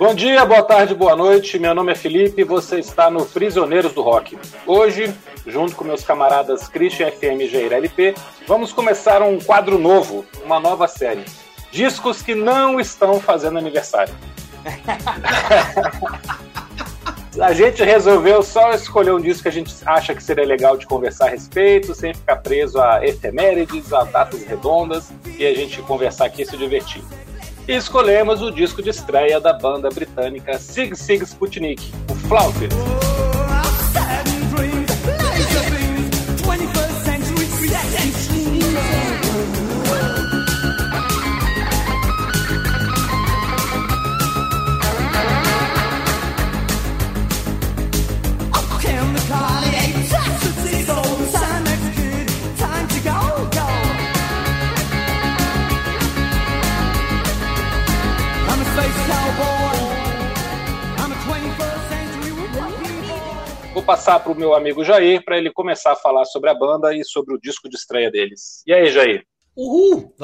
Bom dia, boa tarde, boa noite. Meu nome é Felipe e você está no Prisioneiros do Rock. Hoje, junto com meus camaradas Christian FM e LP, vamos começar um quadro novo, uma nova série. Discos que não estão fazendo aniversário. a gente resolveu só escolher um disco que a gente acha que seria legal de conversar a respeito, sem ficar preso a efemérides, a datas redondas, e a gente conversar aqui e se divertir e escolhemos o disco de estreia da banda britânica Sig Sig Sputnik, o Flautist. Passar para o meu amigo Jair para ele começar a falar sobre a banda e sobre o disco de estreia deles. E aí, Jair? Uhul!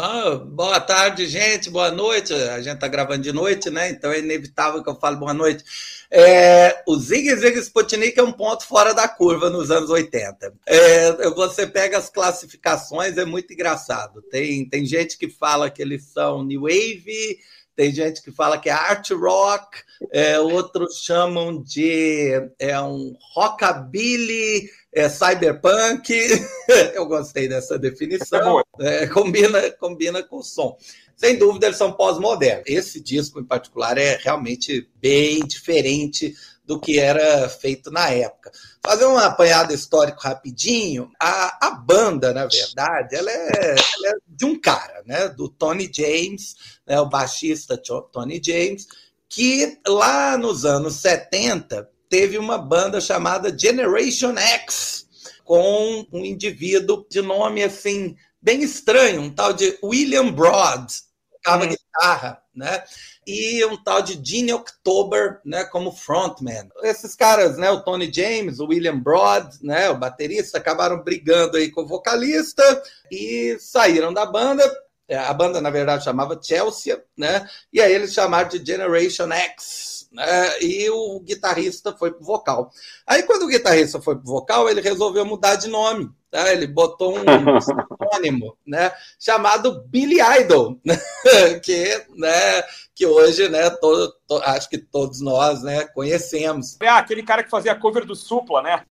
boa tarde, gente, boa noite. A gente está gravando de noite, né? Então é inevitável que eu fale boa noite. É, o Zig Zig Sputnik é um ponto fora da curva nos anos 80. É, você pega as classificações, é muito engraçado. Tem, tem gente que fala que eles são New Wave, tem gente que fala que é art rock, é, outros chamam de é, um rockabilly é, cyberpunk. Eu gostei dessa definição. É, combina, combina com o som. Sem dúvida, eles são pós-modernos. Esse disco, em particular, é realmente bem diferente do que era feito na época. Fazer um apanhado histórico rapidinho, a, a banda, na verdade, ela é, ela é de um cara, né? Do Tony James, né, o baixista Tony James, que lá nos anos 70 teve uma banda chamada Generation X, com um indivíduo de nome assim bem estranho, um tal de William Broad, tocava hum. Guitarra, né? E um tal de Gene October, né, como frontman. Esses caras, né, o Tony James, o William Broad, né, o baterista, acabaram brigando aí com o vocalista e saíram da banda. É, a banda, na verdade, chamava Chelsea, né? E aí eles chamaram de Generation X, né? E o guitarrista foi pro vocal. Aí, quando o guitarrista foi pro vocal, ele resolveu mudar de nome. Tá? Ele botou um sinônimo, né? Chamado Billy Idol, né? que, né? Que hoje, né? Todo, to, acho que todos nós, né? Conhecemos. É aquele cara que fazia cover do Supla, né?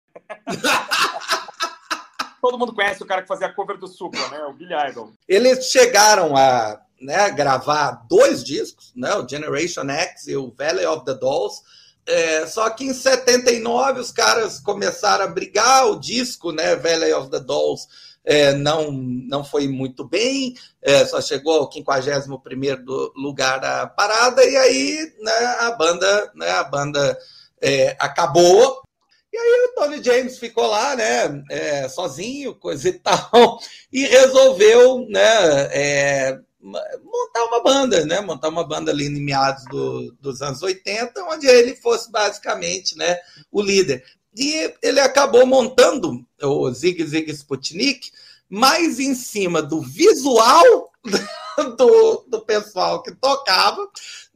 todo mundo conhece o cara que fazia a cover do Supla, né? O Billy Idol. Eles chegaram a né, gravar dois discos, né? O Generation X e o Valley of the Dolls. É, só que em 79 os caras começaram a brigar, o disco, né, Valley of the Dolls, é, não, não foi muito bem, é, só chegou ao 51 lugar da parada, e aí né, a banda, né, a banda é, acabou, e aí o Tony James ficou lá, né, é, sozinho, coisa e tal, e resolveu, né, é, montar uma banda, né, montar uma banda ali em meados do, dos anos 80, onde ele fosse basicamente, né, o líder. E ele acabou montando o Zig Zig Sputnik mais em cima do visual do, do pessoal que tocava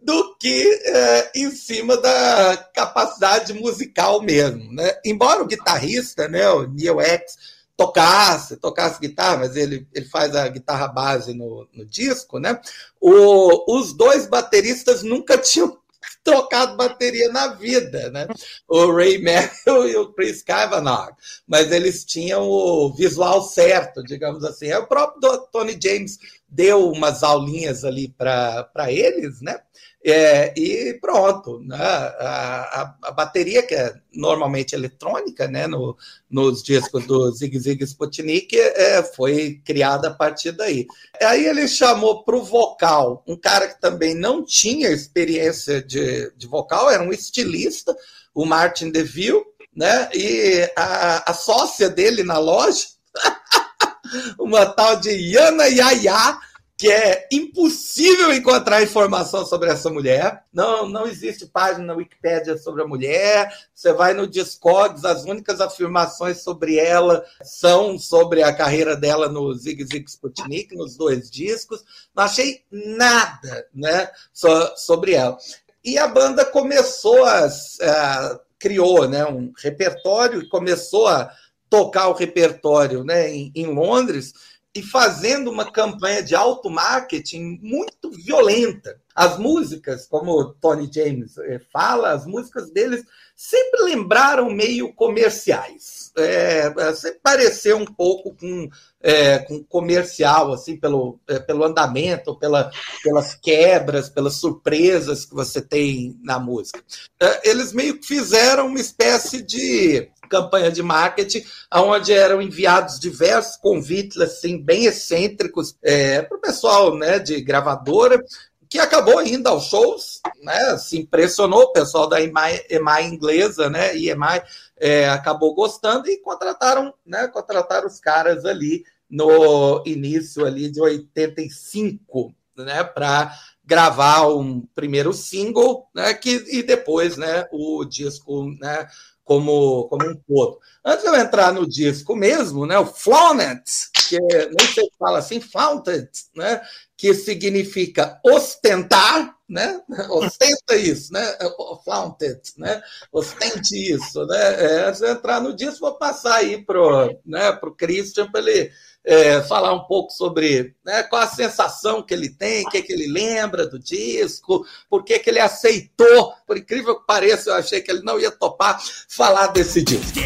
do que é, em cima da capacidade musical mesmo. Né? Embora o guitarrista, né, o Neil X, tocasse, tocasse guitarra, mas ele, ele faz a guitarra base no, no disco, né? O, os dois bateristas nunca tinham trocado bateria na vida, né? O Ray Merrill e o Chris Cavanaugh, mas eles tinham o visual certo, digamos assim. É o próprio Tony James deu umas aulinhas ali para eles, né? É, e pronto, né? a, a, a, bateria, que é normalmente eletrônica, né? No, nos discos do Zig Zig Sputnik, é, foi criada a partir daí. Aí ele chamou para o vocal um cara que também não tinha experiência de, de vocal, era um estilista, o Martin DeVille, né? e a, a sócia dele na loja, uma tal de Yana Yaya, que é impossível encontrar informação sobre essa mulher. Não, não existe página na Wikipédia sobre a mulher. Você vai no Discogs, as únicas afirmações sobre ela são sobre a carreira dela no Zig Zig Sputnik, nos dois discos. Não achei nada né, sobre ela. E a banda começou a, a criou né, um repertório e começou a tocar o repertório né, em, em Londres e fazendo uma campanha de auto-marketing muito violenta. As músicas, como Tony James eh, fala, as músicas deles sempre lembraram meio comerciais. É, é, sempre pareceu um pouco com, é, com comercial, assim, pelo, é, pelo andamento, pela, pelas quebras, pelas surpresas que você tem na música. É, eles meio que fizeram uma espécie de campanha de marketing, onde eram enviados diversos convites assim bem excêntricos é, para o pessoal né, de gravadora, que acabou indo aos shows, né, se impressionou, o pessoal da EMI, EMI inglesa, né, EMI, é, acabou gostando e contrataram, né, contrataram os caras ali no início ali de 85, né, para gravar um primeiro single, né, que, e depois, né, o disco, né, como, como um todo. Antes de eu entrar no disco mesmo, né, o Flaunted, que é, nem sei se fala assim, Flaunted, né, que significa ostentar, né? Ostenta isso, né? Flaunted, né? Ostente isso, né? É, antes de entrar no disco, vou passar aí pro, né, pro Christian para ele é, falar um pouco sobre né, qual a sensação que ele tem, o que, que ele lembra do disco, por que, que ele aceitou. Por incrível que pareça, eu achei que ele não ia topar falar desse disco.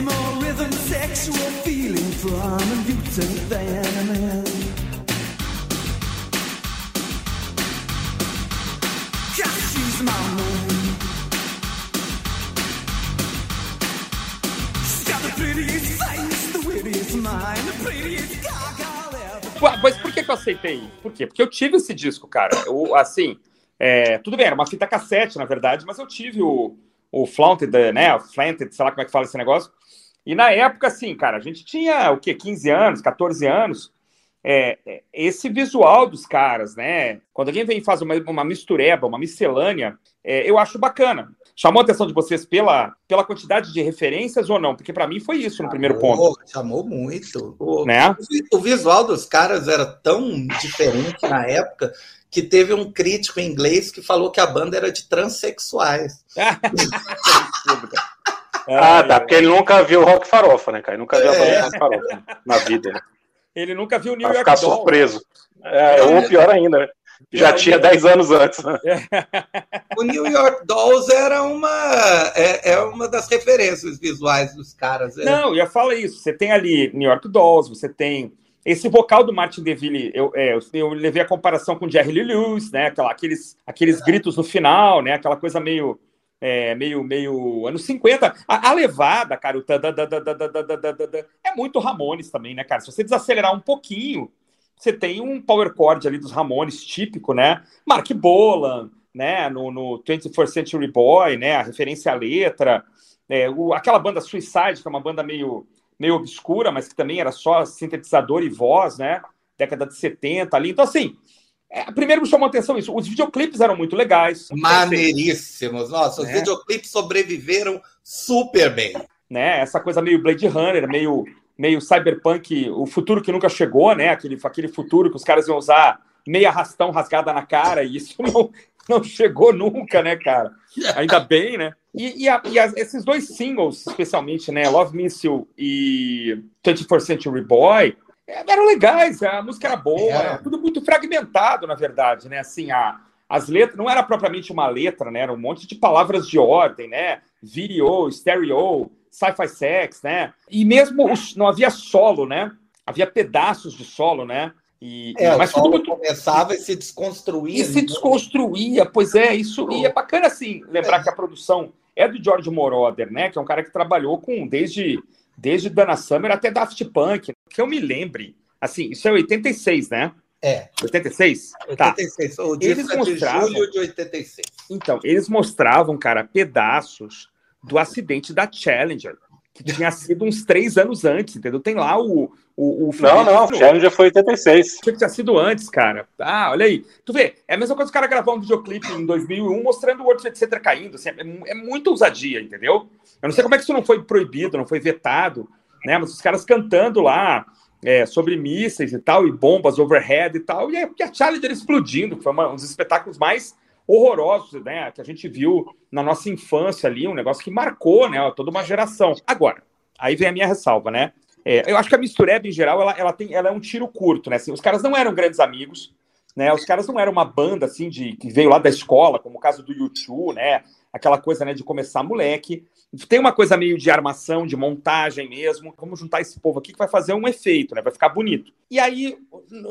More rhythm, sexual feeling from a mutant than a man. Mas por que, que eu aceitei? Por quê? Porque eu tive esse disco, cara. Eu, assim, é, tudo bem, era uma fita cassete, na verdade, mas eu tive o, o Flaunted, né? O Flaunted, sei lá como é que fala esse negócio. E na época, assim, cara, a gente tinha o quê? 15 anos, 14 anos é, é, esse visual dos caras, né? Quando alguém vem e faz uma, uma mistureba, uma miscelânea, é, eu acho bacana. Chamou a atenção de vocês pela, pela quantidade de referências ou não? Porque para mim foi isso no primeiro ponto. Chamou muito. O, né? o visual dos caras era tão diferente na época que teve um crítico em inglês que falou que a banda era de transexuais. ah, tá, porque ele nunca viu Rock Farofa, né, cara? Ele nunca viu a banda é. Rock Farofa na vida. Ele nunca viu o New York ficar Dolls. surpreso. É, ou pior ainda, né? Já tinha 10 anos antes. Né? O New York Dolls era uma, é, é, uma das referências visuais dos caras. É. Não, eu falo isso. Você tem ali New York Dolls, você tem esse vocal do Martin DeVille, eu, é, eu levei a comparação com Jerry Lee Lewis, né? Aquela, aqueles, aqueles gritos no final, né? Aquela coisa meio é, meio, meio anos 50. A, a levada, cara, o é muito Ramones também, né, cara? Se você desacelerar um pouquinho, você tem um power chord ali dos Ramones típico, né? Mark Bolan, né? No, no 21st Century Boy, né? A referência à letra. É, o, aquela banda Suicide, que é uma banda meio, meio obscura, mas que também era só sintetizador e voz, né? Década de 70 ali. Então, assim, é, primeiro me chamou a atenção isso. Os videoclipes eram muito legais. Maneiríssimos. Nossa, os né? videoclipes sobreviveram super bem. Né? Essa coisa meio Blade Runner, meio, meio cyberpunk, o futuro que nunca chegou, né? Aquele, aquele futuro que os caras iam usar meia rastão rasgada na cara, e isso não, não chegou nunca, né, cara? Ainda bem, né? E, e, a, e esses dois singles, especialmente, né? Love Missile e 24th Century Boy, eram legais, a música era boa, era tudo muito fragmentado, na verdade, né? Assim, a, as letras não era propriamente uma letra, né? Era um monte de palavras de ordem, né? Video, stereo, sci-fi sex, né? E mesmo os, não havia solo, né? Havia pedaços de solo, né? E, é, mas tudo muito... começava e se desconstruía. E se desconstruía, pois é, isso. E é bacana assim lembrar é. que a produção é do George Moroder, né? Que é um cara que trabalhou com desde desde Dana Summer até Daft Punk, que eu me lembre. Assim, isso é 86, né? É. 86? 86. Tá. O eles é mostravam, de julho de 86. Então, eles mostravam, cara, pedaços do acidente da Challenger. Que tinha sido uns três anos antes, entendeu? Tem lá o. o, o não, não, o Challenger foi 86. Achei que tinha sido antes, cara. Ah, olha aí. Tu vê, é a mesma coisa que o cara gravar um videoclipe em 2001 mostrando o World Trade Center caindo. Assim, é, é muita ousadia, entendeu? Eu não sei como é que isso não foi proibido, não foi vetado, né? Mas os caras cantando lá. É, sobre mísseis e tal, e bombas overhead e tal, e a Challenger explodindo, que foi uma, um dos espetáculos mais horrorosos, né, que a gente viu na nossa infância ali, um negócio que marcou, né, toda uma geração. Agora, aí vem a minha ressalva, né? É, eu acho que a mistureba, em geral, ela, ela, tem, ela é um tiro curto, né? Assim, os caras não eram grandes amigos, né? Os caras não eram uma banda, assim, de que veio lá da escola, como o caso do YouTube, né? Aquela coisa, né, de começar moleque. Tem uma coisa meio de armação, de montagem mesmo. Vamos juntar esse povo aqui que vai fazer um efeito, né? Vai ficar bonito. E aí,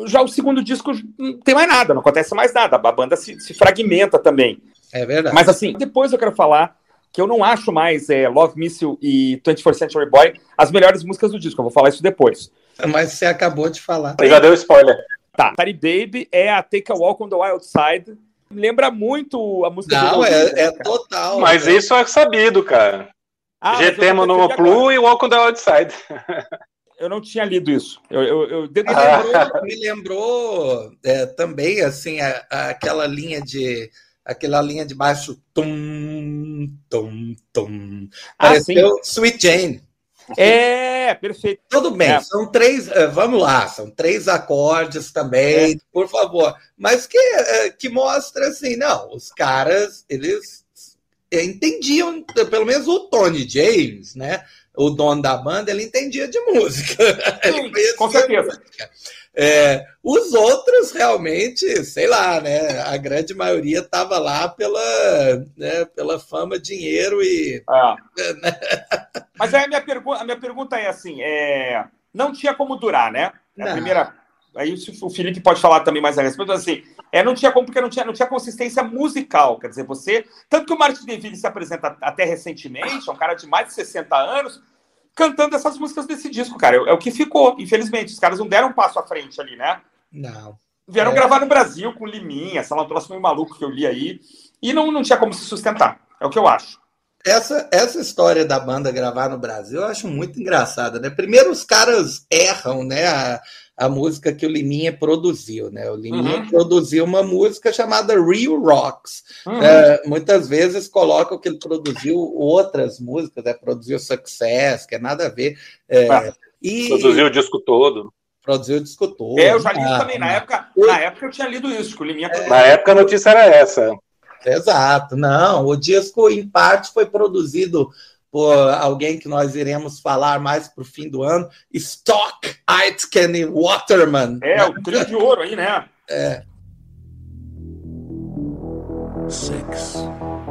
já o segundo disco não tem mais nada, não acontece mais nada. A banda se, se fragmenta também. É verdade. Mas assim, depois eu quero falar que eu não acho mais é, Love Missile e 24th Century Boy as melhores músicas do disco. Eu vou falar isso depois. Mas você acabou de falar. Já deu spoiler. Tá. Party Baby é a Take a Walk on the Wild Side lembra muito a música Não, é, é total. Mas é. isso é sabido, cara. Ah, GT Monoplu e Walk on the Outside. Eu não tinha lido isso. Eu, eu, eu... Me lembrou, me lembrou é, também assim a, a, aquela linha de aquela linha de baixo tum tum tum. Ah, Pareceu ah, Sweet Jane. É, perfeito. Tudo bem, é. são três, eh, vamos lá, são três acordes também, é. por favor. Mas que, eh, que mostra assim, não, os caras, eles entendiam, pelo menos o Tony James, né? O dono da banda, ele entendia de música. Sim, com certeza. Música. É, os outros realmente, sei lá, né? A grande maioria estava lá pela, né, pela fama, dinheiro e. Ah. Mas aí a minha, pergu a minha pergunta é assim: é... não tinha como durar, né? A primeira. Aí o Felipe pode falar também mais a respeito, assim, é, não tinha como, porque não tinha, não tinha consistência musical. Quer dizer, você. Tanto que o Martin DeVille se apresenta até recentemente, é um cara de mais de 60 anos, cantando essas músicas desse disco, cara. É, o que ficou, infelizmente. Os caras não deram um passo à frente ali, né? Não. Vieram é. gravar no Brasil com Liminha, sei lá, um troço meio maluco que eu li aí. E não, não tinha como se sustentar. É o que eu acho. Essa, essa história da banda gravar no Brasil eu acho muito engraçada, né? Primeiro os caras erram, né? A, a música que o Liminha produziu, né? O Liminha uhum. produziu uma música chamada Real Rocks. Uhum. É, muitas vezes colocam que ele produziu outras músicas, né? Produziu Success, que é nada a ver. É, ah, e... Produziu o disco todo. Produziu o disco todo. É, eu já li ah, também. Na época, na época eu tinha lido isso, que o Liminha é. Na época a notícia era essa. Exato, não. O disco, em parte, foi produzido por alguém que nós iremos falar mais para o fim do ano, Stock Aitken Waterman. É, o trio de ouro aí, né? É. Sex,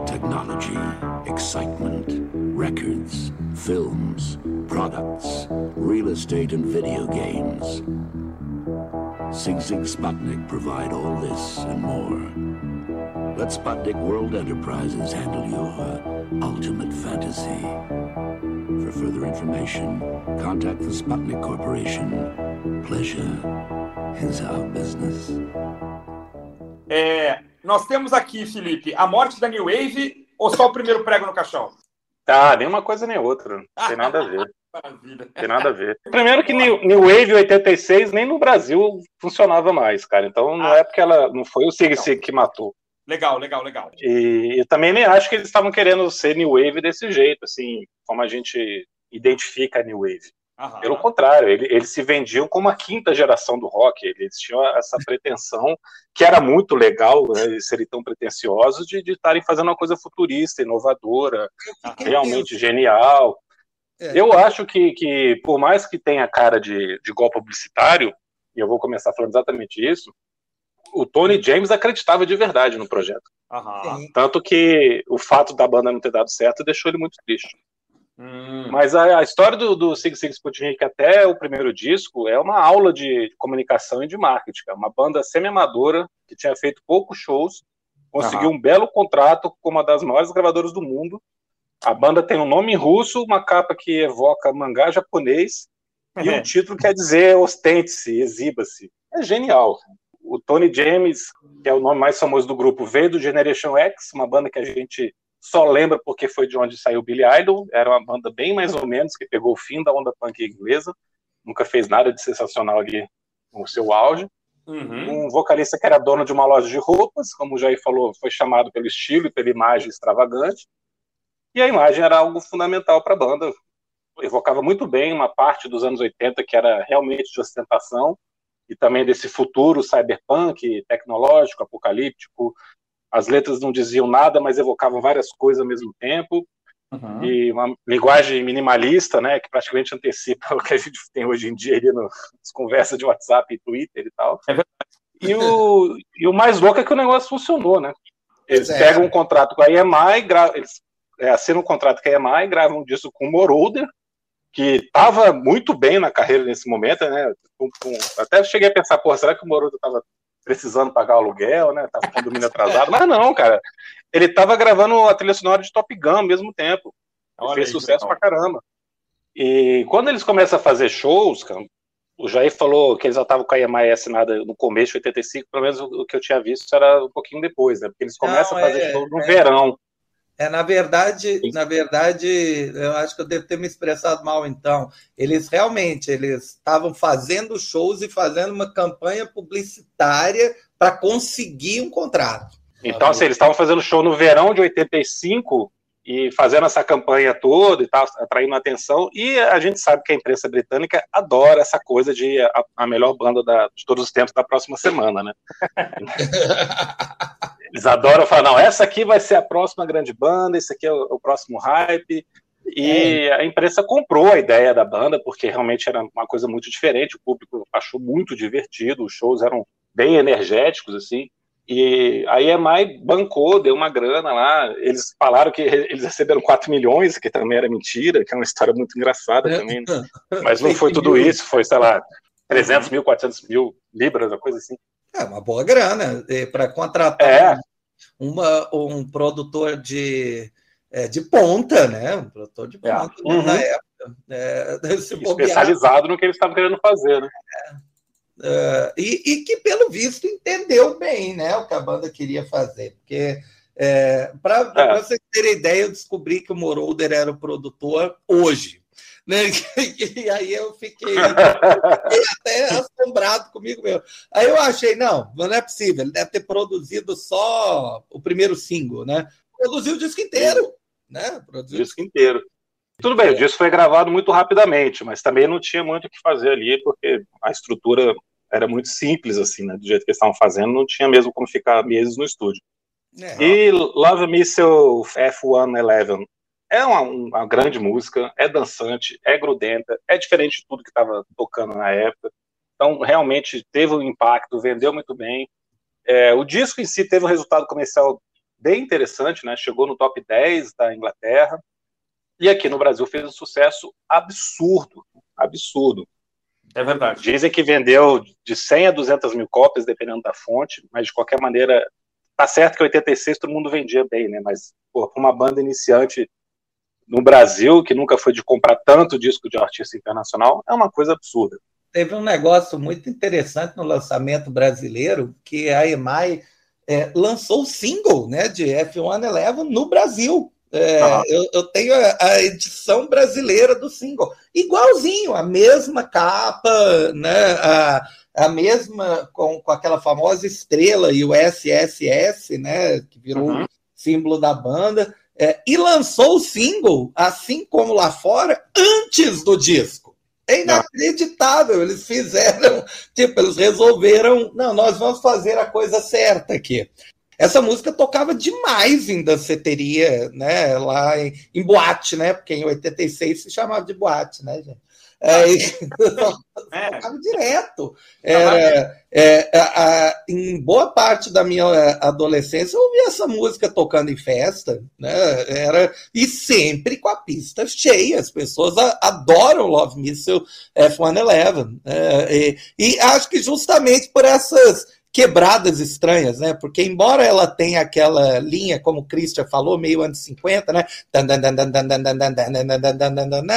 technology, excitement, records, films, products, real estate and video games. Sig Sig Sputnik provide all this and more. Let Sputnik World Enterprises handle your ultimate fantasy. For further information, contact the Sputnik Corporation. Pleasure is our business. É, nós temos aqui, Felipe, a morte da New Wave ou só o primeiro prego no caixão? Tá, nem uma coisa nem outra. Não tem nada a ver. Maravilha. Tem nada a ver. Primeiro que New, New Wave 86 nem no Brasil funcionava mais, cara. Então não ah, é porque ela não foi o Sig Sig que matou. Legal, legal, legal. E eu também nem acho que eles estavam querendo ser New Wave desse jeito, assim, como a gente identifica a New Wave. Aham. Pelo contrário, ele, eles se vendiam como a quinta geração do rock. Eles tinham essa pretensão, que era muito legal, né, serem tão pretensiosos, de estarem fazendo uma coisa futurista, inovadora, realmente genial. É. Eu acho que, que, por mais que tenha cara de, de golpe publicitário, e eu vou começar falando exatamente isso, o Tony James acreditava de verdade no projeto. Tanto que o fato da banda não ter dado certo deixou ele muito triste. Hum. Mas a, a, história do, do Sig Sig Sputnik até o primeiro disco é uma aula de comunicação e de marketing. É uma banda semi-amadora que tinha feito poucos shows, conseguiu um belo contrato com uma das maiores gravadoras do mundo. A banda tem um nome russo, uma capa que evoca mangá japonês e o título quer dizer ostente-se, exiba-se. É genial o Tony James, que é o nome mais famoso do grupo, veio do Generation X, uma banda que a gente só lembra porque foi de onde saiu Billy Idol, era uma banda bem mais ou menos, que pegou o fim da onda punk inglesa, nunca fez nada de sensacional ali no seu auge. Uhum. Um vocalista que era dono de uma loja de roupas, como o Jair falou, foi chamado pelo estilo e pela imagem extravagante. E a imagem era algo fundamental para a banda. Evocava muito bem uma parte dos anos 80 que era realmente de ostentação e também desse futuro cyberpunk, tecnológico, apocalíptico. As letras não diziam nada, mas evocavam várias coisas ao mesmo tempo. Uhum. E uma linguagem minimalista, né, que praticamente antecipa o que a gente tem hoje em dia ali nas conversas de WhatsApp e Twitter e tal. É e, o, e o mais louco é que o negócio funcionou, né? Eles é. pegam um contrato com a EMI, eles é, assinam um contrato com a EMI, gravam um disco com o Moroder, que estava muito bem na carreira nesse momento, né? Com, com, até cheguei a pensar, pô, será que o Moroder estava precisando pagar o aluguel, né? Tava com o domínio atrasado. Mas não, cara. Ele tava gravando a trilha sonora de Top Gun ao mesmo tempo. Olha fez aí, sucesso pra caramba. E quando eles começam a fazer shows, cara, o Jair falou que eles já estavam com a EMI assinada no começo de 85, pelo menos o que eu tinha visto era um pouquinho depois, né? Porque eles começam não, a fazer é, show no é, verão. É, na verdade, na verdade, eu acho que eu devo ter me expressado mal então. Eles realmente eles estavam fazendo shows e fazendo uma campanha publicitária para conseguir um contrato. Então, assim, eles estavam fazendo show no verão de 85 e fazendo essa campanha toda e tal, atraindo atenção. E a gente sabe que a imprensa britânica adora essa coisa de a, a melhor banda da, de todos os tempos da próxima semana, né? Eles adoram falar, não, essa aqui vai ser a próxima grande banda, esse aqui é o, o próximo hype. E é. a imprensa comprou a ideia da banda, porque realmente era uma coisa muito diferente, o público achou muito divertido, os shows eram bem energéticos, assim. E a EMI bancou, deu uma grana lá. Eles falaram que eles receberam 4 milhões, que também era mentira, que é uma história muito engraçada é. também. Né? Mas não foi tudo isso, foi, sei lá, 300 mil, 400 mil libras, uma coisa assim. É uma boa grana para contratar é. uma, um produtor de, é, de ponta, né? Um produtor de é. ponta é. uhum. na época. É, Especializado no que eles estavam querendo fazer, né? Uh, e, e, que, pelo visto, entendeu bem né, o que a banda queria fazer. Porque, é, para é. vocês terem ideia, eu descobri que o Moroder era o produtor hoje. Né? E aí eu fiquei, fiquei até assombrado comigo mesmo. Aí eu achei, não, não é possível, ele deve ter produzido só o primeiro single, né? Produziu o disco inteiro, né? Produziu o disco inteiro. Tudo bem, o disco foi gravado muito rapidamente, mas também não tinha muito o que fazer ali, porque a estrutura era muito simples, assim, né? Do jeito que eles estavam fazendo, não tinha mesmo como ficar meses no estúdio. É. E Love Me Seu F111 é uma, uma, grande música, é dançante, é grudenta, é diferente de tudo que estava tocando na época. Então, realmente teve um impacto, vendeu muito bem. É, o disco em si teve um resultado comercial bem interessante, né? Chegou no top 10 da Inglaterra. E aqui no Brasil fez um sucesso absurdo, absurdo. É verdade. Dizem que vendeu de 100 a 200 mil cópias, dependendo da fonte, mas de qualquer maneira, tá certo que em 86 todo mundo vendia bem, né? Mas, pô, uma banda iniciante no Brasil, que nunca foi de comprar tanto disco de artista internacional, é uma coisa absurda. Teve um negócio muito interessante no lançamento brasileiro, que a EMI é, lançou o single né, de F111 no Brasil. É, ah. eu, eu, tenho a, a, edição brasileira do single, igualzinho, a mesma capa, né, a, a mesma com, com aquela famosa estrela e o SSS, né, que virou uhum. símbolo da banda. É, e lançou o single, assim como lá fora, antes do disco. É inacreditável. Eles fizeram, tipo, eles resolveram, não, nós vamos fazer a coisa certa aqui. Essa música tocava demais em danceteria, né? Lá em, em boate, né? Porque em 86 se chamava de boate, né, gente? É, é. direto. Era, é, a, a, em boa parte da minha adolescência, eu ouvia essa música tocando em festa, né? Era, e sempre com a pista cheia. As pessoas a, adoram Love Missile F-111. É, e, e acho que justamente por essas quebradas estranhas, né? Porque embora ela tenha aquela linha, como o Christian falou, meio anos 50, né?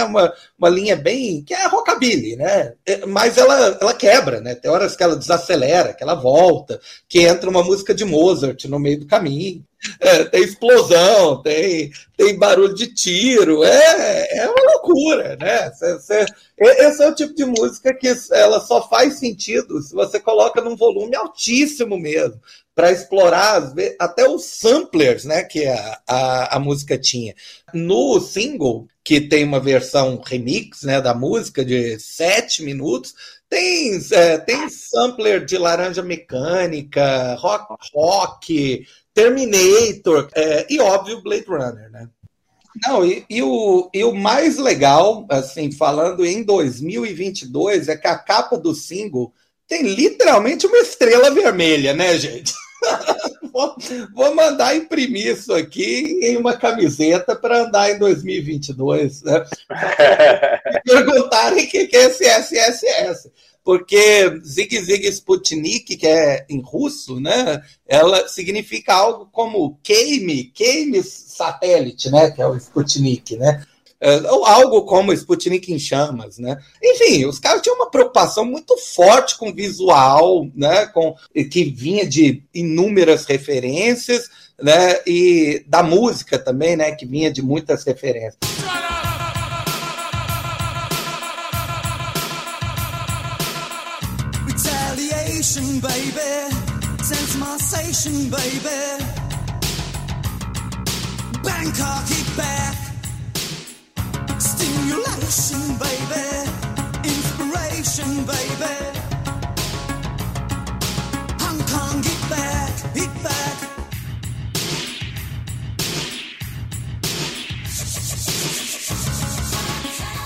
Uma, uma linha bem que é rockabilly, né? Mas ela, ela quebra, né? Tem horas que ela desacelera, que ela volta, que entra uma música de Mozart no meio do caminho. É, tem explosão, tem, tem barulho de tiro, é, é uma loucura, né? Cê, cê, esse é o tipo de música que ela só faz sentido se você coloca num volume altíssimo mesmo, para explorar até os samplers né, que a, a, a, música tinha. No single, que tem uma versão remix né, da música de sete minutos, tem, é, tem sampler de laranja mecânica, rock, rock Terminator é, e, óbvio, Blade Runner, né? Não, e, e, o, e o mais legal, assim, falando em 2022, é que a capa do single tem literalmente uma estrela vermelha, né, gente? vou, vou, mandar imprimir isso aqui em uma camiseta para andar em 2022. Né? perguntarem o que é esse SSS porque Zig Zig Sputnik, que é em russo, né, ela significa algo como queime, queime satélite, né, que é o Sputnik, né? É, ou algo como Sputnik em chamas, né? Enfim, os caras tinham uma preocupação muito forte com visual, né? Com que vinha de inúmeras referências, né? E da música também, né? Que vinha de muitas referências. Retaliation, baby. Sense baby. Bangkok, back. Stimulation, baby. Inspiration, baby.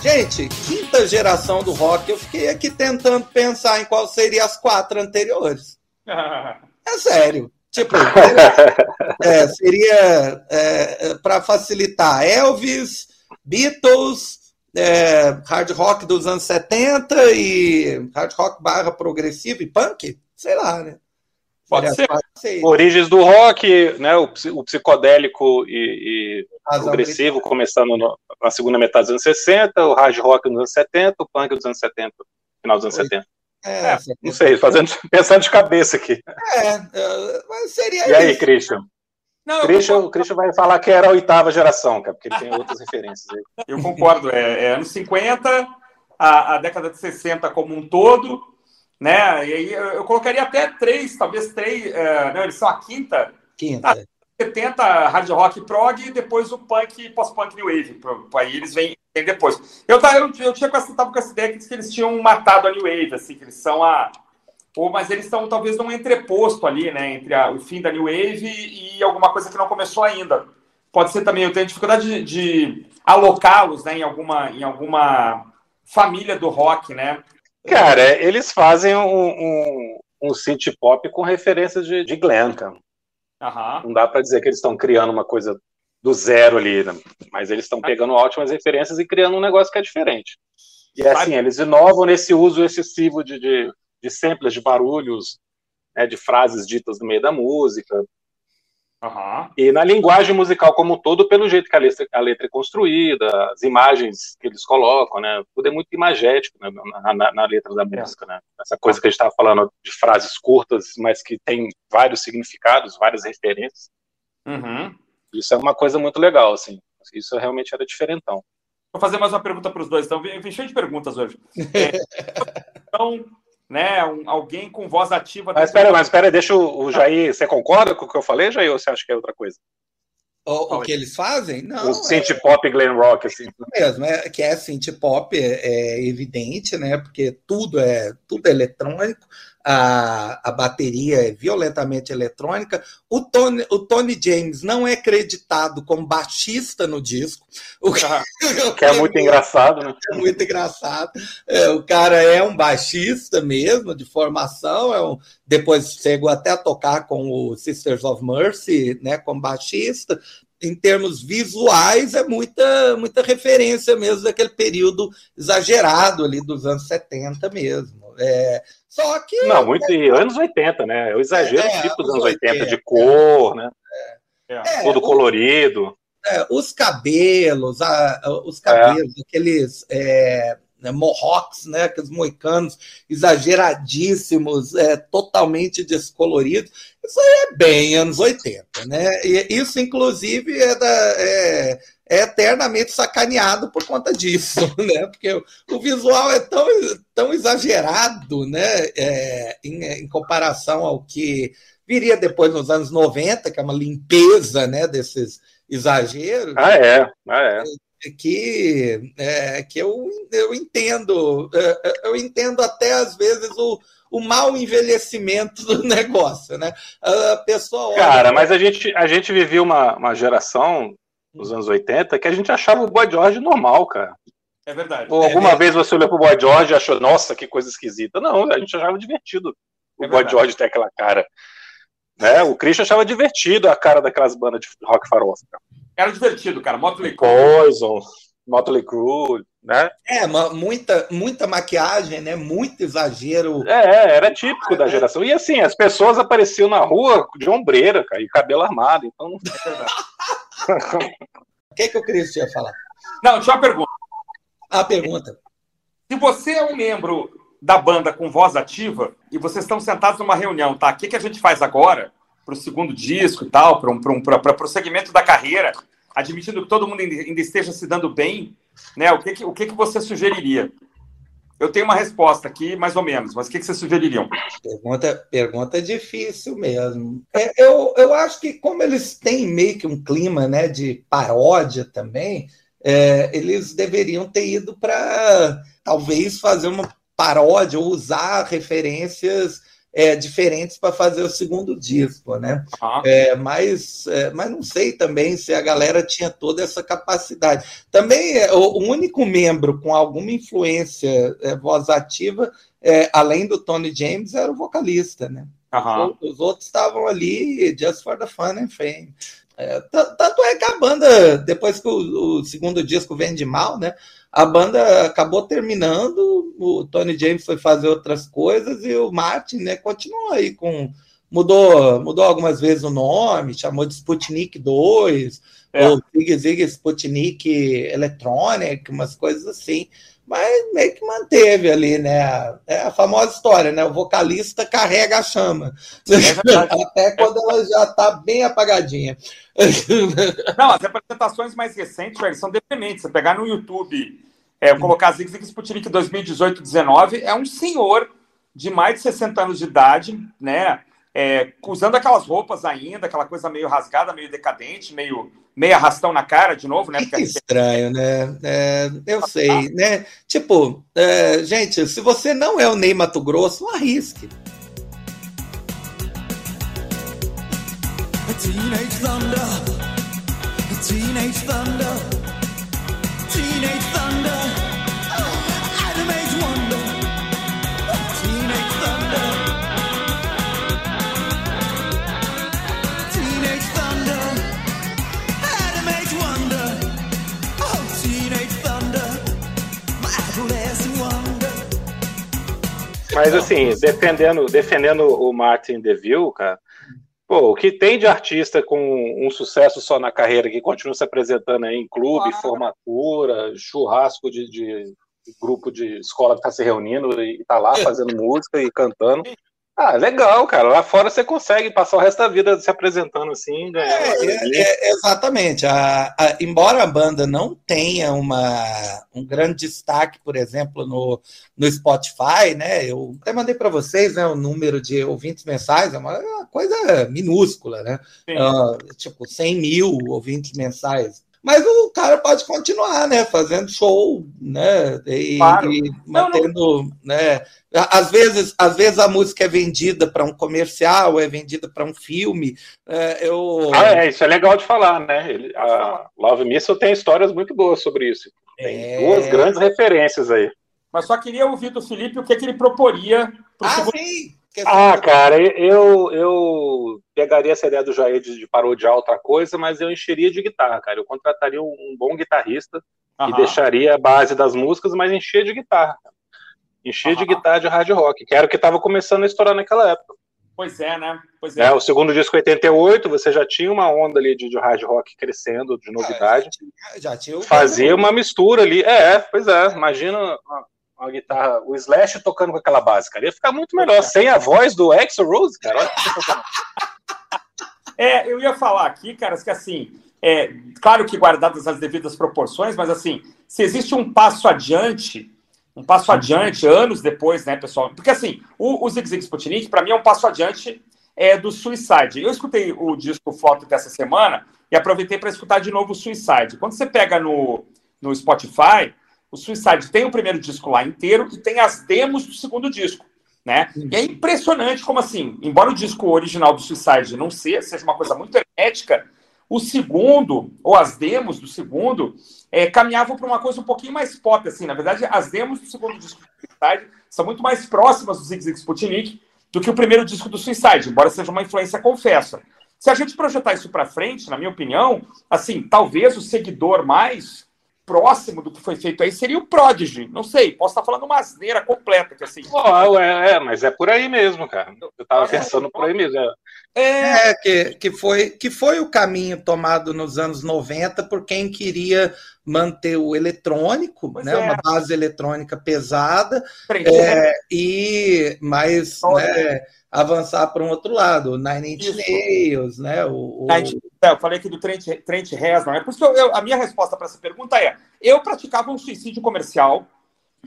Gente, quinta geração do rock, eu fiquei aqui tentando pensar em qual seriam as quatro anteriores. É sério. Tipo, é, seria é, para facilitar Elvis, Beatles, é, hard rock dos anos 70 e hard rock barra progressivo e punk? Sei lá, né? Pode ser. Origens do rock, né? O, o psicodélico e, e progressivo começando no, na segunda metade dos anos 60, o hard rock nos anos 70, o punk dos anos 70, final dos anos Oi. 70. É, é, não sei, fazendo, pensando de cabeça aqui. É, é mas seria. E aí, Christian? Não, Christian, o Christian vai falar que era a oitava geração, cara, porque ele tem outras referências. Aí. Eu concordo. É, é anos 50, a, a, década de 60 como um todo, né? E aí eu, colocaria até três, talvez três. É, não, eles são a quinta. Quinta. A 70 hard rock prog e depois o punk pós-punk new wave. Aí eles vêm, vêm depois. Eu, eu, eu tinha com essa, tava com essa ideia que eles tinham matado a new wave, assim, que eles são a ou, mas eles estão talvez num entreposto ali, né, entre a, o fim da New Wave e, e, alguma coisa que não começou ainda. Pode ser também, eu tenho dificuldade de, de alocá-los né, em, alguma, em alguma família do rock, né? Cara, eles fazem um, um, um synth pop com referências de, de Glenn, cara. Uhum. Não dá para dizer que eles estão criando uma coisa do zero ali, né? mas eles estão pegando ótimas referências e criando um negócio que é diferente. E assim, eles inovam nesse uso excessivo de, de de samples de barulhos, né, de frases ditas no meio da música. Uhum. E na linguagem musical como um todo, pelo jeito que a letra, a letra é construída, as imagens que eles colocam, né? Tudo é muito imagético né, na, na, na, letra da música, né? Essa coisa que a gente estava falando de frases curtas, mas que tem vários significados, várias referências. Uhum. Isso é uma coisa muito legal, assim. Isso realmente era diferentão. Vou fazer mais uma pergunta para os dois. Então, vem cheio de perguntas hoje. É, então, né? Um, alguém com voz ativa. Mas espera, mas espera, deixa o, o Jair. Você concorda com o que eu falei, Jair, ou você acha que é outra coisa? O, o que eles fazem? Não. O synth pop e glam rock, assim. Mesmo, é que é synth pop, é, é, evidente, né? Porque tudo é tudo é eletrônico a, a bateria é violentamente eletrônica. O Tony, o Tony James não é creditado como baixista no disco. O que, que é muito engraçado, né? É muito engraçado. É, o cara é um baixista mesmo, de formação. É um, depois chegou até a tocar com o Sisters of Mercy, né, como baixista em termos visuais, é muita, muita referência mesmo daquele período exagerado ali dos anos 70 mesmo. É, só que. Não, muito. É, anos 80, né? Eu exagero é, tipo dos anos 80, 80, de cor, né? É, é Todo colorido. É, os cabelos, a, os cabelos, aqueles né, mohawks, né, aqueles moicanos exageradíssimos, é, totalmente descoloridos. Isso aí é bem anos 80, né? E isso, inclusive, é, da, é, é eternamente sacaneado por conta disso, né? Porque o, visual é tão, tão exagerado, né? É, em, em comparação ao que viria depois nos anos 90, que é uma limpeza, né? Desses exageros. Ah, é. Ah, é que, é, que eu, eu entendo, é, é, eu entendo até às vezes o, o mau envelhecimento do negócio, né? A pessoa olha... Cara, mas a gente, a gente vivia uma, uma geração nos anos 80 que a gente achava o Boy George normal, cara. É verdade. Ou alguma é vez você olhou pro Boy George e achou, nossa, que coisa esquisita. Não, a gente achava divertido o é Boy George ter aquela cara. Né? O Christian achava divertido a cara daquelas bandas de rock farofa. Era divertido, cara. Motley Crue. Poison, Motley Crue, né? É, muita, muita maquiagem, né? Muito exagero. É, era típico da geração. E assim, as pessoas apareciam na rua de ombreira, cara, e cabelo armado. Então não O que, que o Cris ia falar? Não, tinha uma pergunta. A pergunta. Se você é um membro da banda com voz ativa e vocês estão sentados numa reunião, tá? O que, que a gente faz agora? para o segundo disco e tal, para um, um, o segmento da carreira, admitindo que todo mundo ainda esteja se dando bem, né? O que, que, o que, que você sugeriria? Eu tenho uma resposta aqui, mais ou menos, mas o que, vocês sugeririam? Pergunta, pergunta difícil mesmo. É, eu, eu acho que, como eles têm meio que um clima né, de paródia também, é, eles deveriam ter ido para talvez fazer uma paródia ou usar referências é, diferentes para fazer o segundo disco, né? Ah. É, mas, é, mas não sei também se a galera tinha toda essa capacidade. Também é, o, único membro com alguma influência é, voz ativa, é, além do Tony James, era o vocalista, né? Uhum. Os outros estavam ali just for the fun and fame. É, tanto é que a banda, depois que o, o, segundo disco vende mal, né? A banda acabou terminando, o Tony James foi fazer outras coisas e o Martin, né, continuou aí com. Mudou, mudou algumas vezes o nome, chamou de Sputnik 2, é. ou Zig Zig Sputnik Electronic, umas coisas assim mas meio que manteve ali, né? É a famosa história, né? O vocalista carrega a chama. É Até quando ela já está bem apagadinha. Não, as apresentações mais recentes, velho, são deprimentes. Você pegar no YouTube, é, colocar Zig Zig Sputnik 2018-19, é um senhor de mais de 60 anos de idade, né? É, usando aquelas roupas ainda, aquela coisa meio rasgada, meio decadente, meio meio arrastão na cara de novo, né? Que estranho, né? É, eu sei, né? Tipo, é, gente, se você não é o Ney Mato Grosso, não arrisque. Teenage Thunder, Teenage Thunder, Teenage Thunder. Mas assim, defendendo, defendendo o Martin DeVille, cara, pô, o que tem de artista com um sucesso só na carreira que continua se apresentando aí em clube, claro. formatura, churrasco de, de, grupo de escola que tá se reunindo e tá lá fazendo música e cantando. Ah, legal, cara. Lá fora você consegue passar o resto da vida se apresentando assim. É, é, é, exatamente. A, a, embora a banda não tenha uma, um grande destaque, por exemplo, no, no Spotify, né? Eu até mandei para vocês né, o número de ouvintes mensais, é uma, uma coisa minúscula, né? Uh, tipo, 100 mil ouvintes mensais. Mas o cara pode continuar, né? Fazendo show, né? E, claro. e mantendo, não, não. né? Às vezes, às vezes a música é vendida para um comercial, é vendida para um filme. É, eu... Ah, é, isso é legal de falar, né? Ele, a Love Missile tem histórias muito boas sobre isso. Tem é... duas grandes referências aí. Mas só queria ouvir do Felipe o que, é que ele proporia. Ah, segundo... sim! Ah, cara, eu, eu pegaria essa ideia do Jair de, de parodiar outra coisa, mas eu encheria de guitarra, cara. Eu contrataria um, bom guitarrista Aham. e deixaria a base das músicas, mas enchia de guitarra. Aham. de guitarra de hard rock, que era o que estava começando a estourar naquela época. Pois é, né? Pois é. é. O segundo disco 88, você já tinha uma onda ali de, de hard rock crescendo, de novidade. Ah, já, tinha, já tinha Fazia uma mistura ali. É, pois é. Imagina uma, guitarra, o Slash tocando com aquela base, cara. Ia ficar muito melhor, sem a voz do Exo Rose, cara. é, eu ia falar aqui, caras, que assim, é, claro que guardadas as devidas proporções, mas assim, se existe um passo adiante um passo adiante, anos depois, né, pessoal? Porque assim, o, o Zig Zig Sputnik, para mim, é um passo adiante é, do Suicide. Eu escutei o disco Foto dessa semana e aproveitei para escutar de novo o Suicide. Quando você pega no, no Spotify, o Suicide tem o primeiro disco lá inteiro e tem as demos do segundo disco. Né? E é impressionante como assim, embora o disco original do Suicide não seja, seja uma coisa muito hermética, o segundo, ou as demos do segundo, é, caminhavam para uma coisa um pouquinho mais pop, assim. Na verdade, as demos do segundo disco do Suicide são muito mais próximas do Zig Zig Sputnik do que o primeiro disco do Suicide, embora seja uma influência confessa. Se a gente projetar isso para frente, na minha opinião, assim, talvez o seguidor mais próximo do que foi feito aí seria o Prodigy. Não sei, posso estar falando uma asneira completa. Que, assim... Oh, é, é, mas é por aí mesmo, cara. Eu estava é, pensando por aí mesmo. É, é que, que, foi, que foi o caminho tomado nos anos 90 por quem queria manter o eletrônico, né, é. uma base eletrônica pesada, é, e mais né, avançar para um outro lado, Nine Inch Nails, né? O, o... É, eu falei aqui do Trent, Trent Reznor. É por isso que eu, eu, a minha resposta para essa pergunta é: eu praticava um suicídio comercial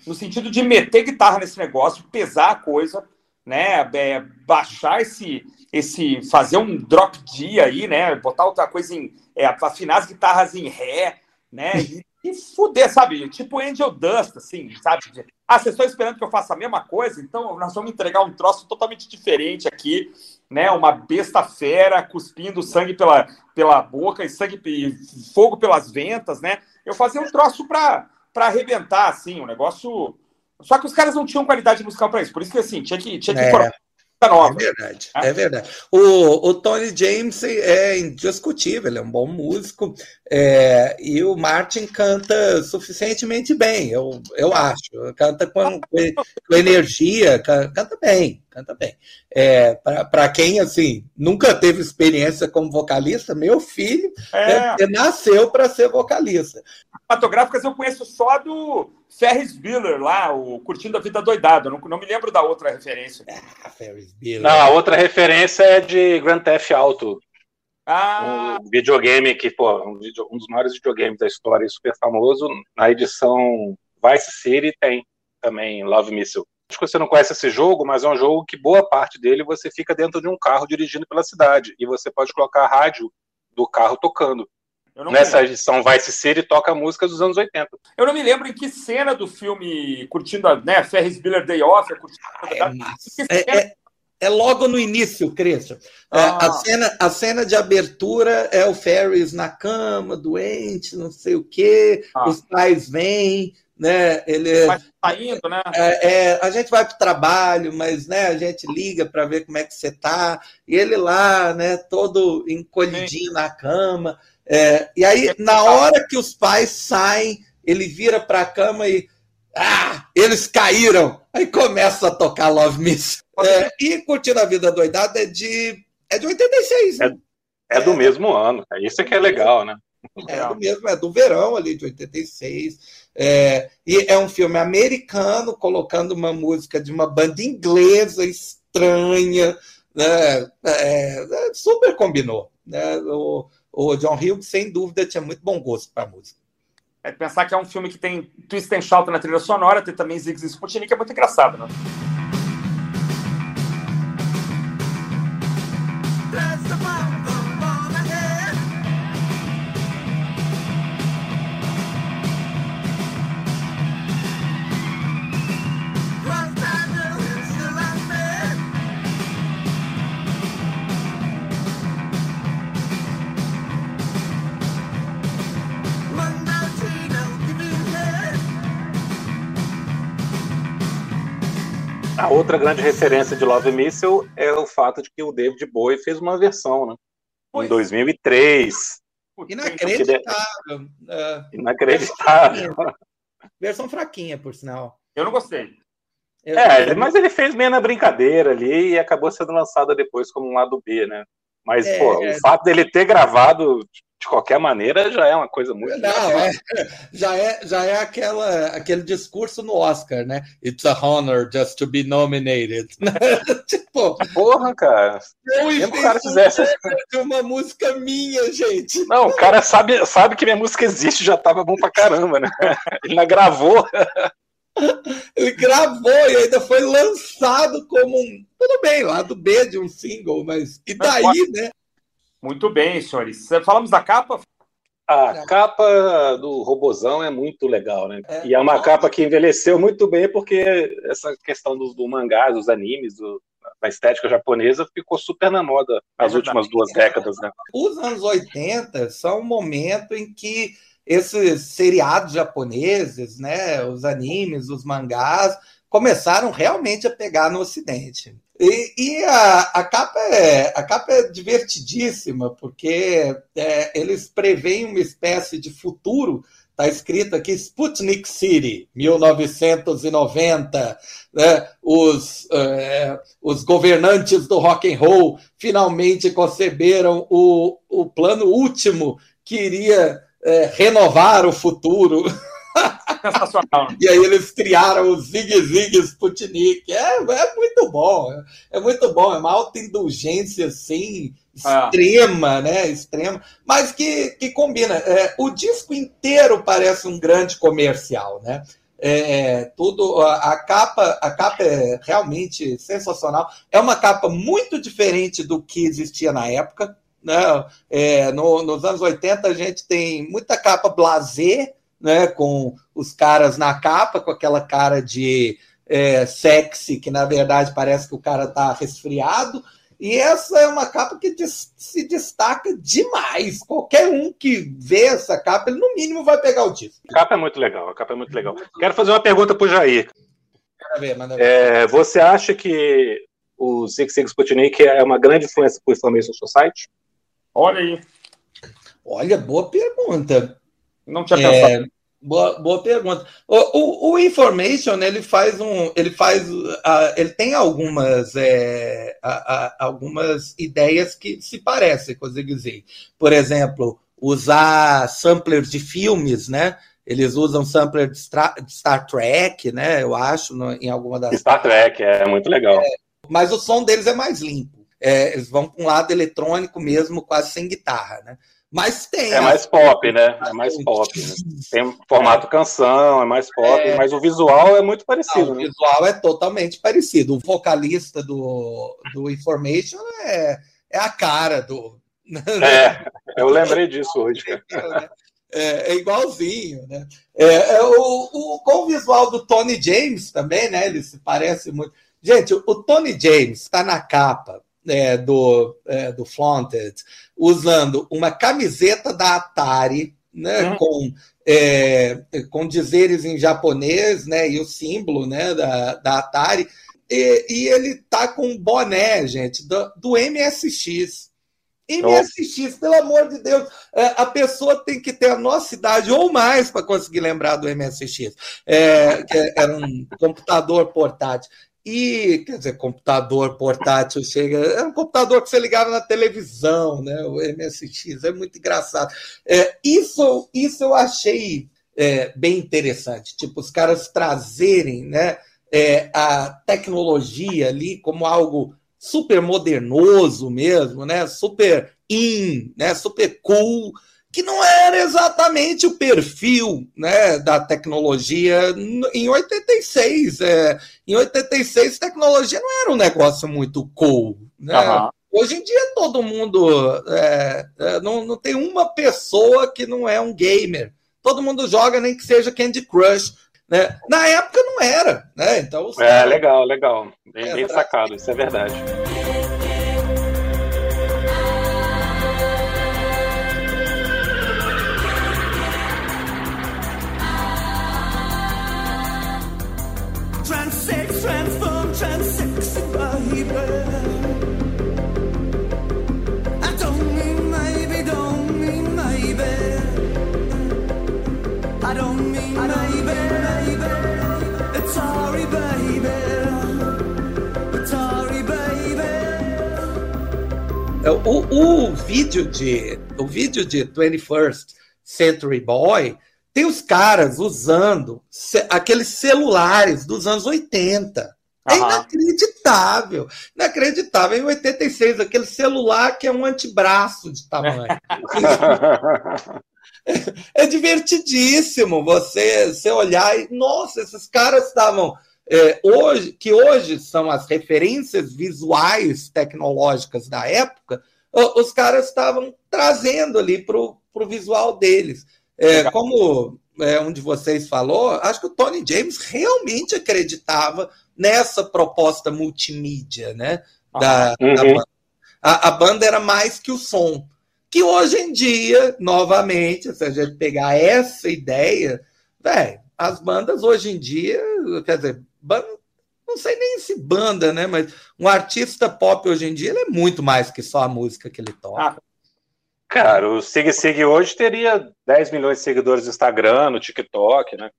no sentido de meter guitarra nesse negócio, pesar a coisa, né? É, baixar esse, esse, fazer um drop D aí, né? Botar outra coisa em, é, afinar as guitarras em ré, né? E, e fuder, sabe? Tipo Angel Dust, assim, sabe? Ah, vocês estão esperando que eu faça a mesma coisa? Então nós vamos entregar um troço totalmente diferente aqui, né? Uma besta fera cuspindo sangue pela, pela boca e sangue e fogo pelas ventas, né? Eu fazia um troço para para arrebentar, assim, um negócio. Só que os caras não tinham qualidade musical para isso. Por isso que assim, tinha que, tinha que é. Nova. É verdade, ah. é verdade. O, o Tony James é indiscutível, ele é um bom músico, é, e o Martin canta suficientemente bem, eu, eu acho. Canta com, com energia, canta bem, canta bem. É, Para quem assim nunca teve experiência como vocalista, meu filho é. nasceu para ser vocalista. Cinematográficas eu conheço só do Ferris Bueller lá, o Curtindo a Vida Doidado. Não, não me lembro da outra referência. Ah, Ferris Bueller. Não, a outra referência é de Grand Theft Auto. Ah. Um videogame que, pô, um, um dos maiores videogames da história, super famoso. Na edição Vice City tem também Love Missile. Acho que você não conhece esse jogo, mas é um jogo que boa parte dele você fica dentro de um carro dirigindo pela cidade e você pode colocar a rádio do carro tocando. Nessa edição Vice City toca música dos anos 80. Eu não me lembro em que cena do filme Curtindo a né, Ferris Bueller Day Off. É, é, é, é, logo no início, Christian. É, ah. a, cena, a cena de abertura é o Ferris na cama, doente, não sei o quê. Ah. Os pais vêm, né? Ele Mas tá indo, né? É, é, a gente vai para o trabalho, mas né, a gente liga para ver como é que você tá. E ele lá, né, todo encolhidinho Sim. na cama. É, e aí, na hora que os pais saem, ele vira para a cama e. Ah, eles caíram! Aí começa a tocar Love Miss. É, e Curtindo a Vida Doidada é de, é de 86, né? É, é do mesmo ano. Isso é que é legal, né? É do mesmo, é do verão ali de 86. É, e é um filme americano colocando uma música de uma banda inglesa estranha, né? É, é super combinou. Né? O, o John Hughes, sem dúvida, tinha muito bom gosto para música. É pensar que é um filme que tem twist and shout na trilha sonora, tem também Ziggs e Sputnik, é muito engraçado, né? Outra grande referência de Love Missile é o fato de que o David Bowie fez uma versão, né? Em 2003. Inacreditável. Uh, Inacreditável. Versão fraquinha, por sinal. Eu não gostei. É, mas ele fez meio na brincadeira ali e acabou sendo lançada depois como um lado B, né? Mas, é, pô, é... o fato dele ter gravado de qualquer maneira já é uma coisa muito. Não, é, já é, já é aquela, aquele discurso no Oscar, né? It's a honor just to be nominated. tipo, porra, cara. Eu o cara fizesse de uma música minha, gente. Não, o cara sabe, sabe que minha música existe, já tava bom pra caramba, né? Ele ainda gravou. Ele gravou e ainda foi lançado como um. Tudo bem, lado B de um single, mas e daí, né? Muito bem, senhores. Falamos da capa? A capa do Robozão é muito legal, né? É, e é uma capa que envelheceu muito bem, porque essa questão do, do mangá, dos animes, do, da estética japonesa ficou super na moda nas é últimas duas décadas, né? Os anos 80 são um momento em que esses seriados japoneses, né, os animes, os mangás, começaram realmente a pegar no Ocidente. E, e a, a, capa é, a capa é divertidíssima, porque é, eles preveem uma espécie de futuro. Está escrito aqui Sputnik City, 1990. Né? Os, é, os governantes do rock and roll finalmente conceberam o, o plano último que iria é, renovar o futuro. Sensacional. e aí eles criaram o Zig Zig Sputnik. É, é muito bom. É muito bom. É uma alta indulgência, assim, extrema, ah. né? Extrema. Mas que, que combina. É, o disco inteiro parece um grande comercial, né? É, tudo a, a, capa a capa é realmente sensacional é uma capa muito diferente do que existia na época né? É, no, nos anos 80 a gente tem muita capa blazer, né? Com os caras na capa, com aquela cara de é, sexy, que na verdade parece que o cara tá resfriado. E essa é uma capa que se destaca demais. Qualquer um que vê essa capa, ele no mínimo vai pegar o disco. A capa é muito legal, a capa é muito legal. Quero fazer uma pergunta para o Jair. Ver, ver. É, você acha que o Six Six Sputnik é uma grande influência para o Information Society? Olha aí. Olha, boa pergunta. Não tinha é, pensado. É, boa, boa pergunta. O, o, o, Information, ele faz um. Ele faz. Uh, ele tem algumas, é, algumas ideias que se parecem com o Zig Zig. Por exemplo, usar samplers de filmes, né? Eles usam sampler de, de Star Trek, né? Eu acho, no, em alguma das. Star Trek, é muito legal. É, mas o som deles é mais limpo é, eles vão para um lado eletrônico mesmo, quase sem guitarra, né? Mas tem. É mais pop, né? É mais pop. Né? Tem formato canção, é mais pop, é... mas o visual é muito parecido. Não, né? O visual é totalmente parecido. O vocalista do, do Information é, é a cara do. É, eu lembrei disso hoje. É, é, igualzinho, né? É, é, o, o, com o visual do Tony James também, né? Ele se parece muito. Gente, o Tony James está na capa é, do, é, do Flaunted usando uma camiseta da Atari, né, com, é, com dizeres em japonês, né, e o símbolo, né, da, da Atari, e, e ele tá com um boné, gente, do, do MSX. MSX, pelo amor de Deus, é, a pessoa tem que ter a nossa idade ou mais para conseguir lembrar do MSX. É, era um computador portátil. E, quer dizer, computador portátil chega. É um computador que você ligava na televisão, né? O MSX, é muito engraçado. É, isso, isso eu achei é, bem interessante. Tipo, os caras trazerem né, é, a tecnologia ali como algo super modernoso mesmo, né? Super in, né? Super cool que não era exatamente o perfil né, da tecnologia em 86. É, em 86, tecnologia não era um negócio muito cool. Né? Uhum. Hoje em dia, todo mundo. É, é, não, não tem uma pessoa que não é um gamer. Todo mundo joga, nem que seja Candy Crush. Né? Na época não era. Né? Então, é, legal, legal. Bem, bem sacado, isso é verdade. O, o, vídeo de o vídeo de 21st Century Boy tem os caras usando aqueles celulares dos anos 80 é inacreditável. Inacreditável. Em 86, aquele celular que é um antebraço de tamanho. é divertidíssimo você, você olhar e, nossa, esses caras estavam. É, hoje, que hoje são as referências visuais tecnológicas da época, os caras estavam trazendo ali para o visual deles. É, como é, um de vocês falou, acho que o Tony James realmente acreditava nessa proposta multimídia, né? Da, uhum. da banda. A, a, banda era mais que o som. Que hoje em dia, novamente, se a gente pegar essa ideia, velho, as bandas hoje em dia, quer dizer, banda, não sei nem se banda, né? Mas um artista pop hoje em dia ele é muito mais que só a música que ele toca. Ah, Cara, o Sig Sig hoje teria 10 milhões de seguidores no Instagram, no TikTok, né?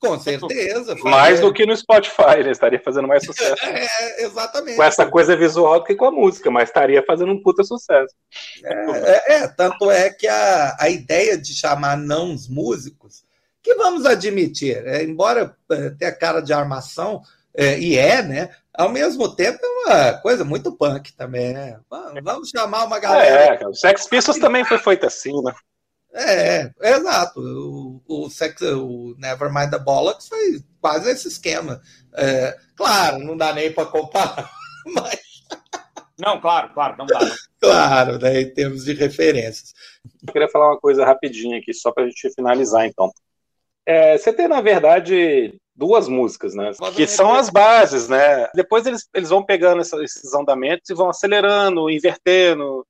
Com certeza. Mais do que no Spotify, ele estaria fazendo mais sucesso. É, exatamente. Com essa coisa visual do que com a música, mas estaria fazendo um puta sucesso. É, é, é tanto é que a, a ideia de chamar não os músicos, que vamos admitir, é, embora é, tenha cara de armação, é, e é, né? ao mesmo tempo é uma coisa muito punk também, né? Vamos chamar uma galera. É, o Sex Pistols também foi feito assim, né? É, é exato. O, o, sex, o Nevermind the Bollocks foi quase esse esquema. É, claro, não dá nem para comparar, mas. Não, claro, claro, não dá. claro, né, em termos de referências. Eu queria falar uma coisa rapidinho aqui, só para a gente finalizar, então. É, você tem, na verdade, duas músicas, né? Que são as bases, né? Depois eles, eles vão pegando esses andamentos e vão acelerando, invertendo,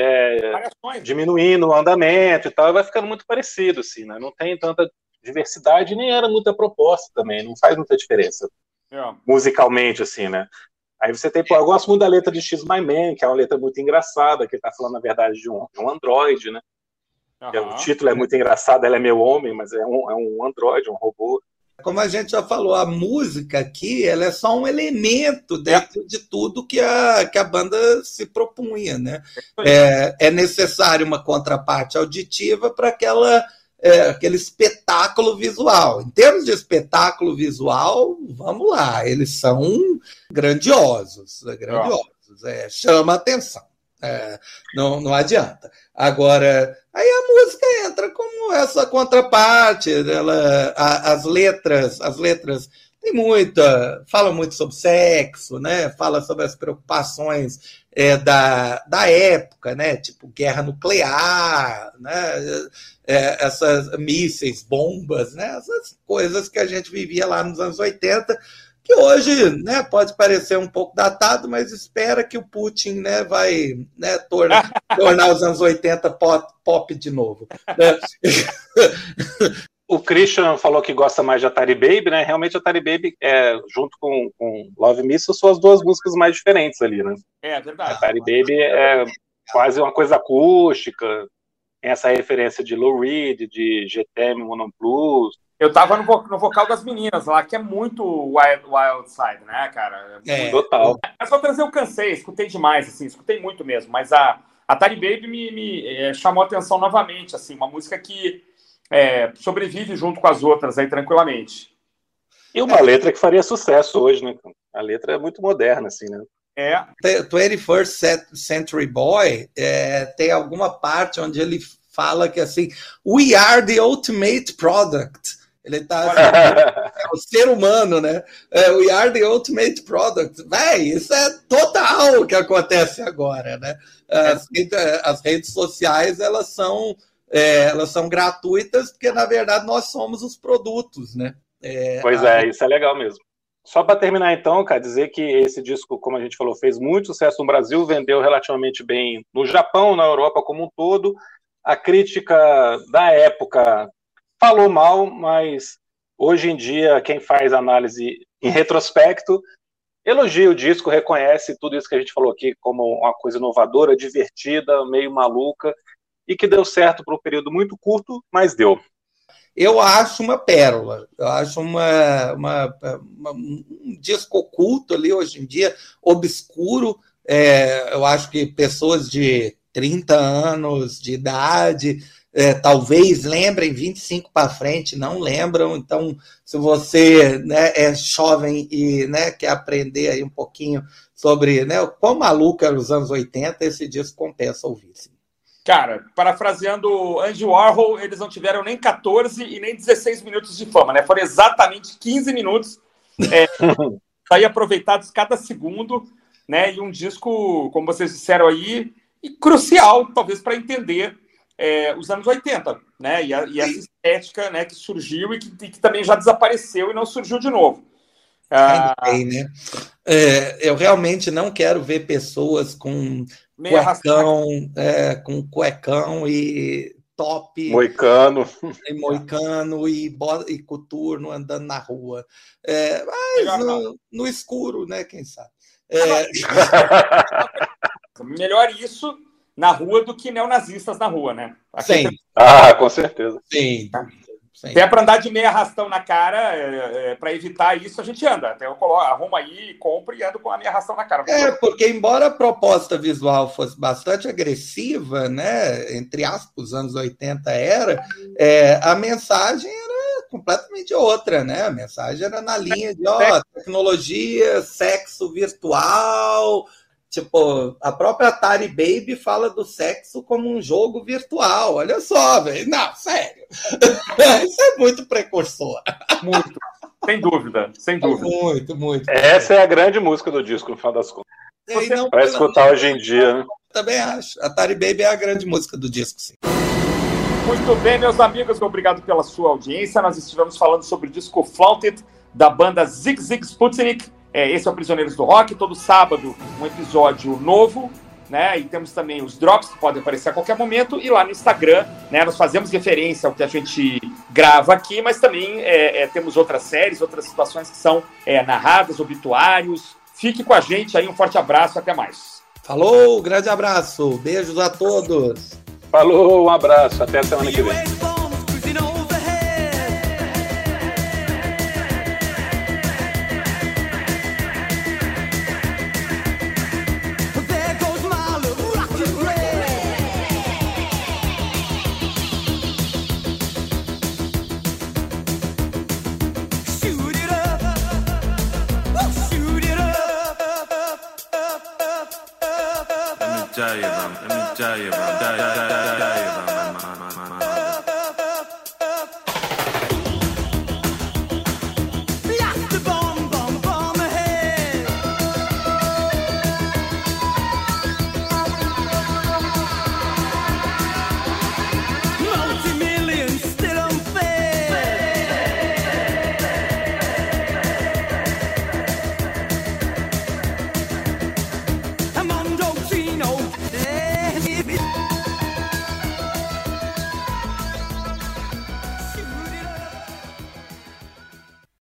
é, diminuindo o andamento e tal, vai ficando muito parecido, assim, né? Não tem tanta diversidade, nem era muita proposta também, não faz muita diferença. É. Musicalmente, assim, né? Aí você tem, pô, eu gosto muito da letra de X My Man, que é uma letra muito engraçada, que ele tá falando, na verdade, de um, de um androide, né? Uhum. O título é muito engraçado, ela é meu homem, mas é um, é um androide, um robô. Como a gente já falou, a música aqui ela é só um elemento dentro de tudo que a, que a banda se propunha. Né? É, é necessário uma contraparte auditiva para aquela é, aquele espetáculo visual. Em termos de espetáculo visual, vamos lá, eles são grandiosos, grandiosos, é, chama atenção. É, não, não adianta. Agora, aí a música entra como essa contraparte, ela, a, as letras, as letras tem muita, fala muito sobre sexo, né? Fala sobre as preocupações é, da, da época, né? Tipo guerra nuclear, né? É, essas mísseis, bombas, né? Essas coisas que a gente vivia lá nos anos 80 que hoje né, pode parecer um pouco datado, mas espera que o Putin né, vai né, tornar, tornar os anos 80 pop, pop de novo. Né? o Christian falou que gosta mais de Atari Baby, né? Realmente Atari Baby, é, junto com, com Love Missile, são as duas músicas mais diferentes ali, né? É, verdade. Atari Baby é quase uma coisa acústica, tem essa referência de Lou Reed, de GTM Mono Blues, eu tava no, vo no, vocal das meninas lá, que é muito Wild, wild Side, né, cara? É, total. É só trazer eu cansei, escutei demais, assim, escutei muito mesmo, mas a, a Tari Baby me, me é, chamou a atenção novamente, assim, uma música que é, sobrevive junto com as outras aí tranquilamente. E uma letra que faria sucesso hoje, né? A letra é muito moderna, assim, né? É. 21st Century Boy é, tem alguma parte onde ele fala que assim, we are the ultimate product. Ele está é o ser humano, né? É, we are the ultimate product. Véi, isso é total o que acontece agora, né? As, as redes sociais, elas são, é, elas são gratuitas porque, na verdade, nós somos os produtos, né? É, pois é, isso é legal mesmo. Só para terminar, então, cara, dizer que esse disco, como a gente falou, fez muito sucesso no Brasil, vendeu relativamente bem no Japão, na Europa como um todo. A crítica da época falou mal, mas hoje em dia quem faz análise em retrospecto elogia o disco, reconhece tudo isso que a gente falou aqui como uma coisa inovadora, divertida, meio maluca e que deu certo por um período muito curto, mas deu. Eu acho uma pérola, eu acho uma, uma, uma um disco oculto ali hoje em dia, obscuro, É, eu acho que pessoas de 30 anos de idade é, talvez lembrem 25 para frente, não lembram. Então, se você né, é jovem e né, quer aprender aí um pouquinho sobre né, quão maluco eram os anos 80, esse disco compensa ouvir. Sim. Cara, parafraseando Andy Warhol, eles não tiveram nem 14 e nem 16 minutos de fama, né? Foram exatamente 15 minutos é, aí aproveitados cada segundo, né? E um disco, como vocês disseram aí, crucial, talvez, para entender é, os anos 80, né? E, a, e essa estética né, que surgiu e que, e que, também já desapareceu e não surgiu de novo. Ah, bem, né? É, eu realmente não quero ver pessoas com cuecão, é, com cuecão e top. Moicano. E moicano e, e coturno andando na rua. É, mas no, no, escuro, né? Quem sabe? É... Melhor isso na rua do que neonazistas na rua, né? Aqui Sim. Tem... Ah, com certeza. Sim. Sim. Até para andar de meia arrastão na cara, é, é, para evitar isso, a gente anda. Até eu coloco, arrumo aí, compro e ando com a meia arrastão na cara. É, porque embora a proposta visual fosse bastante agressiva, né? Entre aspas, os anos 80 era, é, a mensagem era completamente outra, né? A mensagem era na linha de ó, tecnologia, sexo virtual, Tipo, a própria Atari Baby fala do sexo como um jogo virtual. Olha só, velho. Não, sério. Isso é muito precursor. Muito. Sem dúvida, sem dúvida. Muito, muito. Essa é a grande música do disco, no final das contas. Para escutar hoje em dia, né? Também acho. Atari Baby é a grande música do disco, sim. Muito bem, meus amigos, obrigado pela sua audiência. Nós estivemos falando sobre o disco Flaunted da banda Zig Zig Sputnik é, esse é o Prisioneiros do Rock, todo sábado um episódio novo, né? E temos também os drops que podem aparecer a qualquer momento, e lá no Instagram, né? Nós fazemos referência ao que a gente grava aqui, mas também é, é, temos outras séries, outras situações que são é, narradas, obituários. Fique com a gente aí, um forte abraço, até mais. Falou, grande abraço, beijos a todos. Falou, um abraço, até a semana que vem.